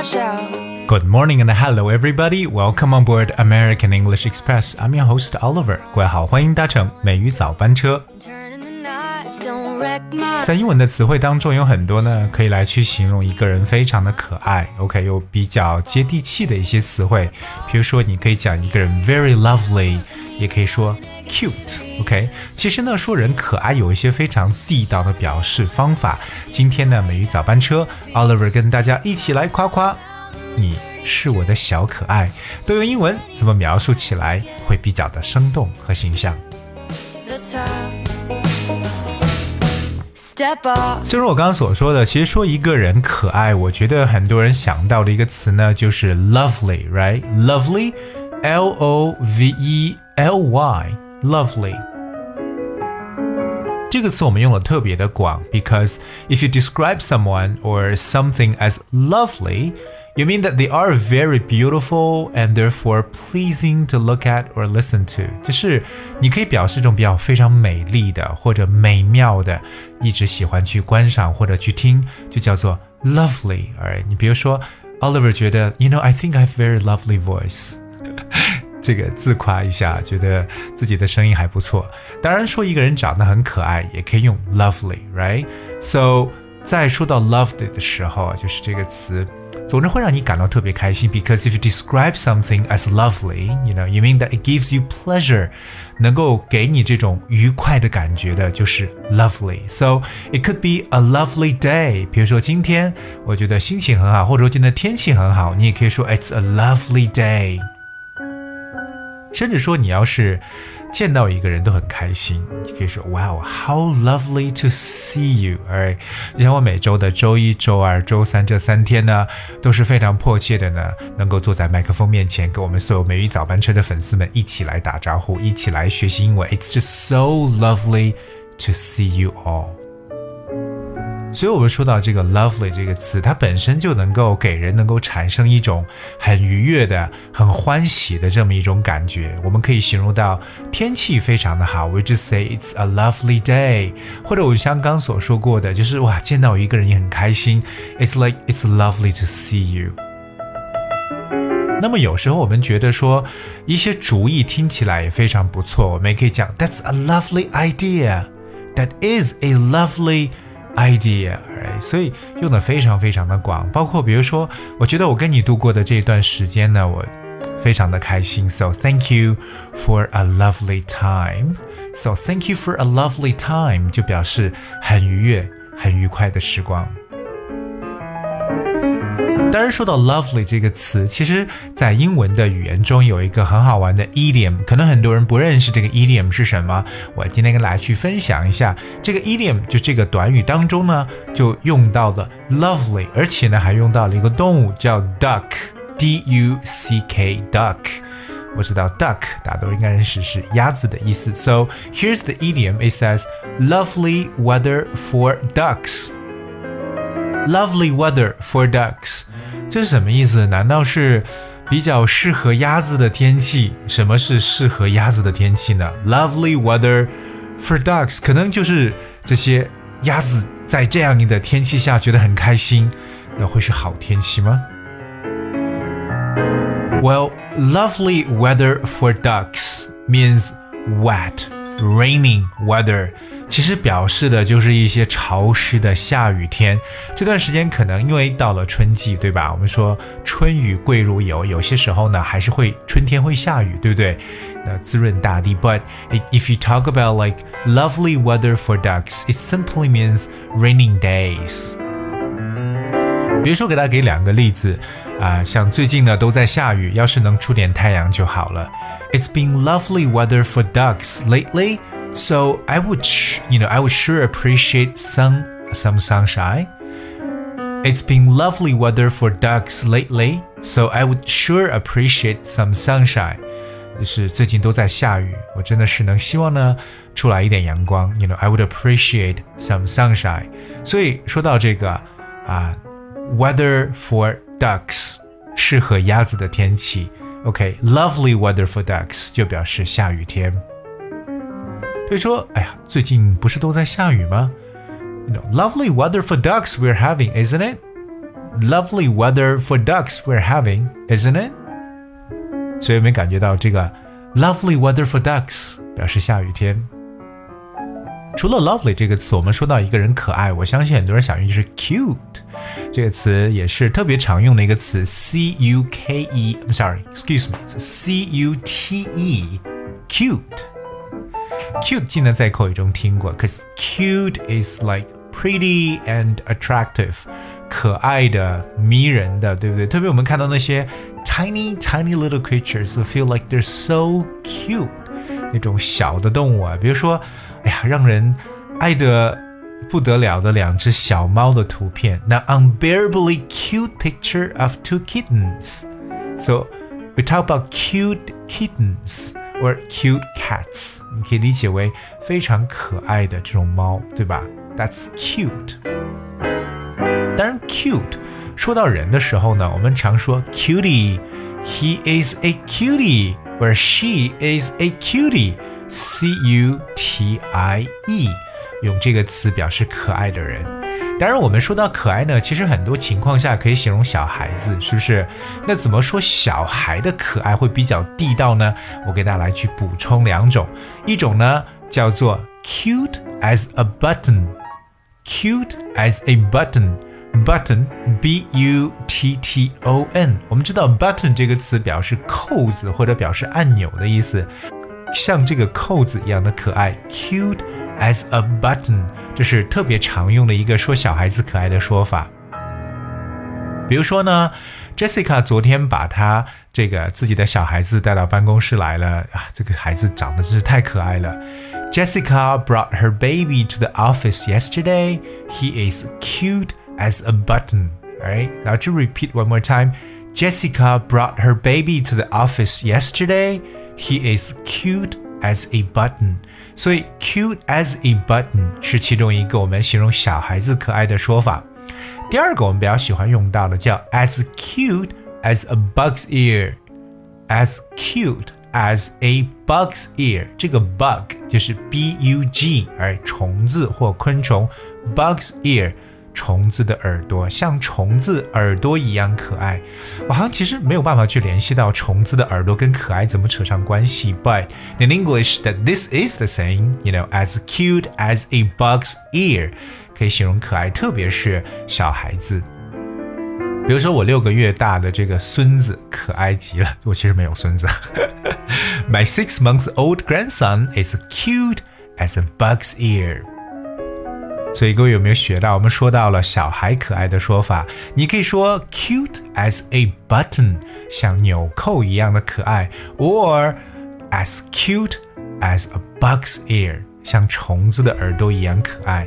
Good morning and hello everybody. Welcome on board American English Express. I'm your host Oliver. 各位好，欢迎搭乘美语早班车。在英文的词汇当中有很多呢，可以来去形容一个人非常的可爱。OK，又比较接地气的一些词汇，比如说你可以讲一个人 very lovely，也可以说 cute。OK，其实呢，说人可爱有一些非常地道的表示方法。今天呢，美语早班车 Oliver 跟大家一起来夸夸你是我的小可爱，都用英文怎么描述起来会比较的生动和形象。正如我刚刚所说的，其实说一个人可爱，我觉得很多人想到的一个词呢，就是 lovely，right？lovely，l o v e l y，lovely。这个词我们用的特别的广，because if you describe someone or something as lovely。You mean that they are very beautiful and therefore pleasing to look at or listen to？就是你可以表示一种比较非常美丽的或者美妙的，一直喜欢去观赏或者去听，就叫做 lovely。而你比如说，Oliver 觉得，You know, I think I have very lovely voice 。 这个自夸一下，觉得自己的声音还不错。当然，说一个人长得很可爱，也可以用 lovely，right？So，在说到 lovely 的时候，就是这个词。总之会让你感到特别开心，because if you describe something as lovely, you know, you mean that it gives you pleasure，能够给你这种愉快的感觉的，就是 lovely. So it could be a lovely day。比如说今天我觉得心情很好，或者说今天天气很好，你也可以说 it's a lovely day。甚至说你要是见到一个人都很开心，你可以说 Wow, how lovely to see you！哎，就像我每周的周一周二周三这三天呢，都是非常迫切的呢，能够坐在麦克风面前，跟我们所有美语早班车的粉丝们一起来打招呼，一起来学习英文。It's just so lovely to see you all。所以，我们说到这个 “lovely” 这个词，它本身就能够给人能够产生一种很愉悦的、很欢喜的这么一种感觉。我们可以形容到天气非常的好，we just say it's a lovely day。或者我像刚所说过的，就是哇，见到一个人也很开心，it's like it's lovely to see you。那么有时候我们觉得说一些主意听起来也非常不错，我们也可以讲 That's a lovely idea. That is a lovely idea，所以用的非常非常的广，包括比如说，我觉得我跟你度过的这一段时间呢，我非常的开心，so thank you for a lovely time。So thank you for a lovely time 就表示很愉悦、很愉快的时光。当然，说到 lovely 这个词，其实在英文的语言中有一个很好玩的 idiom，可能很多人不认识这个 idiom 是什么。我今天跟大家去分享一下，这个 idiom 就这个短语当中呢，就用到了 lovely，而且呢还用到了一个动物叫 duck，d u c k duck。我知道 duck 大家都应该认识是鸭子的意思。So here's the idiom. It says lovely weather for ducks. Lovely weather for ducks. 这是什么意思？难道是比较适合鸭子的天气？什么是适合鸭子的天气呢？Lovely weather for ducks，可能就是这些鸭子在这样的天气下觉得很开心，那会是好天气吗？Well, lovely weather for ducks means wet, raining weather. 其实表示的就是一些潮湿的下雨天。这段时间可能因为到了春季，对吧？我们说春雨贵如油，有些时候呢还是会春天会下雨，对不对？那滋润大地。But if you talk about like lovely weather for ducks, it simply means raining days. 比如说，给大家给两个例子啊、像最近呢都在下雨，要是能出点太阳就好了。It's been lovely weather for ducks lately. So I would, you know, I would sure appreciate some some sunshine. It's been lovely weather for ducks lately, so I would sure appreciate some sunshine. 就是最近都在下雨，我真的是能希望呢出来一点阳光。You know, I would appreciate some sunshine. 所以说到这个啊，weather for ducks 适合鸭子的天气。OK，lovely、weather for ducks 就表示下雨天。 所以说，哎呀，最近不是都在下雨吗？You know, lovely weather for ducks we're having, isn't it? Lovely weather for ducks we're having, isn't it? 所以有没有感觉到这个 lovely weather for ducks 表示下雨天？除了 lovely 这个词，我们说到一个人可爱，我相信很多人想用就是 cute 这个词，也是特别常用的一个词，c u k e。I'm sorry，excuse me，c u t e，cute。 cute 记得在口语中听过，cause cute is like pretty and attractive，可爱的、迷人的，对不对？特别我们看到那些 tiny tiny little creatures feel like they're so cute，那种小的动物啊，比如说。哎呀，让人爱得不得了的两只小猫的图片。那 unbearably cute picture of two kittens. So we talk about cute kittens or cute cats. 你可以理解为非常可爱的这种猫，对吧？That's cute. 当然，cute 说到人的时候呢，我们常说 cutie. He is a cutie, or she is a cutie. C U T I E，用这个词表示可爱的人。 当然，我们说到可爱呢，其实很多情况下可以形容小孩子，是不是？那怎么说小孩的可爱会比较地道呢？我给大家来去补充两种，一种呢叫做 cute as a button，cute as a button，button，b u t t o n。我们知道 button 这个词表示扣子或者表示按钮的意思。像这个扣子一样的可爱，cute as a button，这是特别常用的一个说小孩子可爱的说法。比如说呢，Jessica 昨天把她这个自己的小孩子带到办公室来了啊，这个孩子长得真是太可爱了。Jessica brought her baby to the office yesterday. He is cute as a button. Right? Now to repeat one more time. Jessica brought her baby to the office yesterday. He is cute as a button， 所以 cute as a button 是其中一个我们形容小孩子可爱的说法。第二个我们比较喜欢用到的叫 as cute as a bug's ear，as cute as a bug's ear，这个 bug 就是 b u g，而虫子或昆虫 bug's ear。虫子的耳朵像虫子耳朵一样可爱，我好像其实没有办法去联系到虫子的耳朵跟可爱怎么扯上关系。But in English, that this is the same, you know, as cute as a bug's ear，可以形容可爱，特别是小孩子。比如说我六个月大的这个孙子可爱极了，我其实没有孙子。My six months old grandson is cute as a bug's ear. 所以各位有没有学到？我们说到了小孩可爱的说法，你可以说 cute as a button，像纽扣一样的可爱；or as cute as a bug's ear，像虫子的耳朵一样可爱。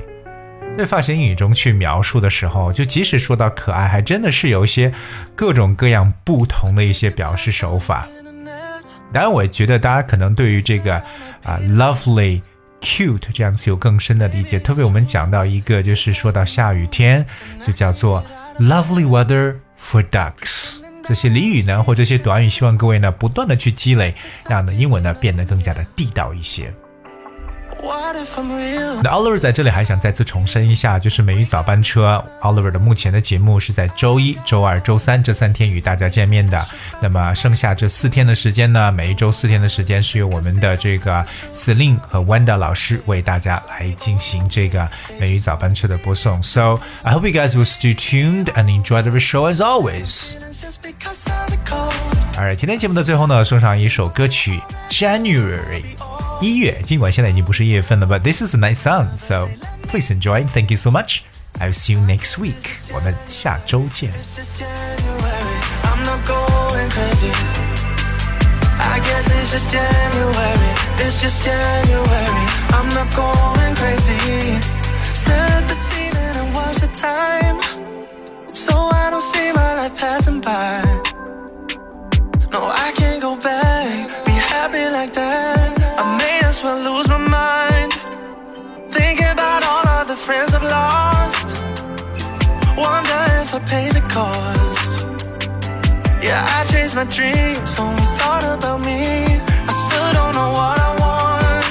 在发型英语中去描述的时候，就即使说到可爱，还真的是有一些各种各样不同的一些表示手法。当然，我觉得大家可能对于这个啊 lovely。Cute 这样子有更深的理解，特别我们讲到一个，就是说到下雨天，就叫做 lovely weather for ducks。这些俚语呢，或这些短语，希望各位呢不断的去积累，让的英文呢变得更加的地道一些。那 Oliver 在这里还想再次重申一下，就是美语早班车 Oliver 的目前的节目是在周一周二周三这三天与大家见面的。那么剩下这四天的时间呢，每一周四天的时间是由我们的这个 Celine 和 Wanda 老师为大家来进行这个美语早班车的播送。So I hope you guys will stay tuned and enjoy the show as always. Alright，今天节目的最后呢，送上一首歌曲 January。一月，尽管现在已经不是一月份了，but this is a nice song, so please enjoy. Thank you so much. I'll see you next week. 我们下周见。I guess it's just January, it's just January. I'm not going crazy. Stare at the ceiling and watch the time. So I pay the cost. Yeah, I chased my dreams, only thought about me. I still don't know what I want.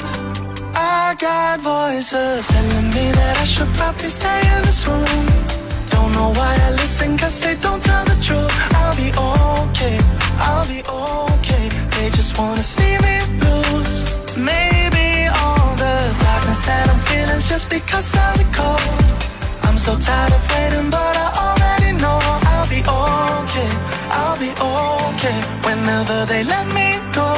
I got voices telling me that I should probably stay in this room. Don't know why I listen, cause they don't tell the truth. I'll be okay, I'll be okay. They just wanna see me lose. Maybe all the darkness that I'm feeling's just because of the cold. I'm so tired of waiting, but I already okay, I'll be okay. Whenever they let me go.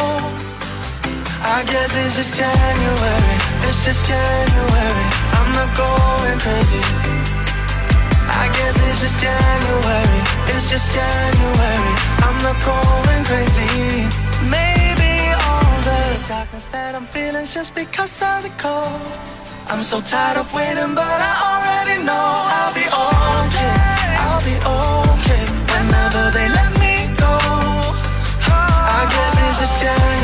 I guess it's just January, it's just January. I'm not going crazy. I guess it's just January, it's just January. I'm not going crazy. Maybe all the darkness that I'm feeling's just because of the cold. I'm so tired of waiting, but I already know I'll be alright. the side